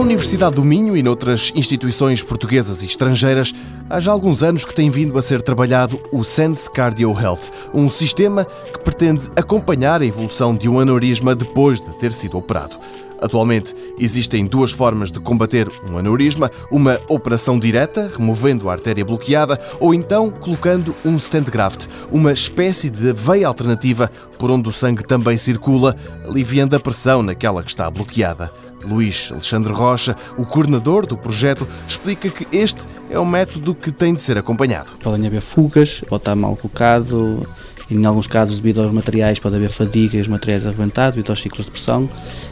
Na Universidade do Minho e noutras instituições portuguesas e estrangeiras, há já alguns anos que tem vindo a ser trabalhado o Sense Cardio Health, um sistema que pretende acompanhar a evolução de um aneurisma depois de ter sido operado. Atualmente existem duas formas de combater um aneurisma: uma operação direta, removendo a artéria bloqueada, ou então colocando um stent graft, uma espécie de veia alternativa por onde o sangue também circula, aliviando a pressão naquela que está bloqueada. Luís Alexandre Rocha, o coordenador do projeto, explica que este é um método que tem de ser acompanhado. Podem haver fugas, pode estar mal colocado, em alguns casos, devido aos materiais, pode haver fadiga e os materiais arrebentados, devido aos ciclos de pressão.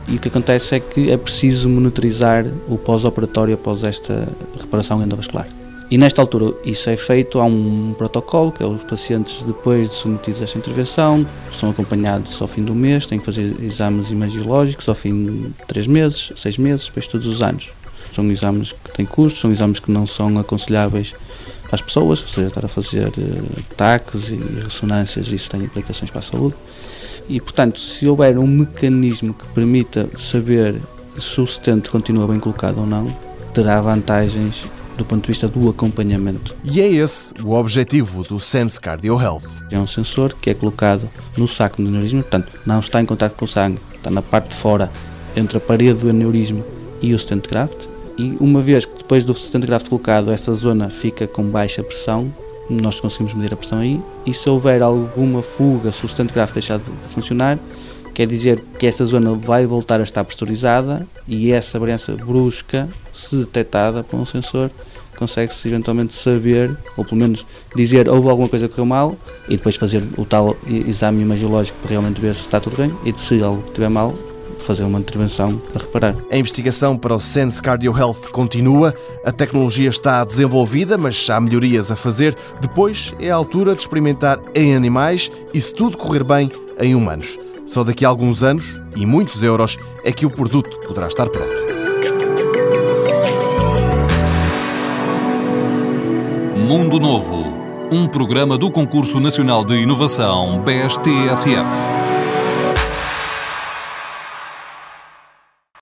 E o que acontece é que é preciso monitorizar o pós-operatório após esta reparação endovascular. E nesta altura isso é feito, há um protocolo, que é os pacientes depois de submetidos a esta intervenção, são acompanhados ao fim do mês, têm que fazer exames imagiológicos ao fim de 3 meses, 6 meses, depois todos os anos. São exames que têm custos, são exames que não são aconselháveis as pessoas, ou seja, estar a fazer uh, taques e ressonâncias, isso tem implicações para a saúde. E, portanto, se houver um mecanismo que permita saber se o stent continua bem colocado ou não, terá vantagens do ponto de vista do acompanhamento. E é esse o objetivo do Sense Cardio Health. É um sensor que é colocado no saco do aneurisma, portanto, não está em contato com o sangue, está na parte de fora, entre a parede do aneurisma e o stent graft. E uma vez que depois do stent graft colocado, essa zona fica com baixa pressão, nós conseguimos medir a pressão aí, e se houver alguma fuga, se o stent graft deixar de funcionar, quer dizer que essa zona vai voltar a estar pressurizada e essa variância brusca, se detectada por um sensor, consegue-se eventualmente saber, ou pelo menos dizer houve alguma coisa que correu mal e depois fazer o tal exame imagiológico para realmente ver se está tudo bem e se algo estiver mal, fazer uma intervenção para reparar. A investigação para o Sense Cardio Health continua, a tecnologia está desenvolvida, mas há melhorias a fazer. Depois é a altura de experimentar em animais e, se tudo correr bem, em humanos. Só daqui a alguns anos e muitos euros é que o produto poderá estar pronto. Mundo Novo, um programa do Concurso Nacional de Inovação BSTSF.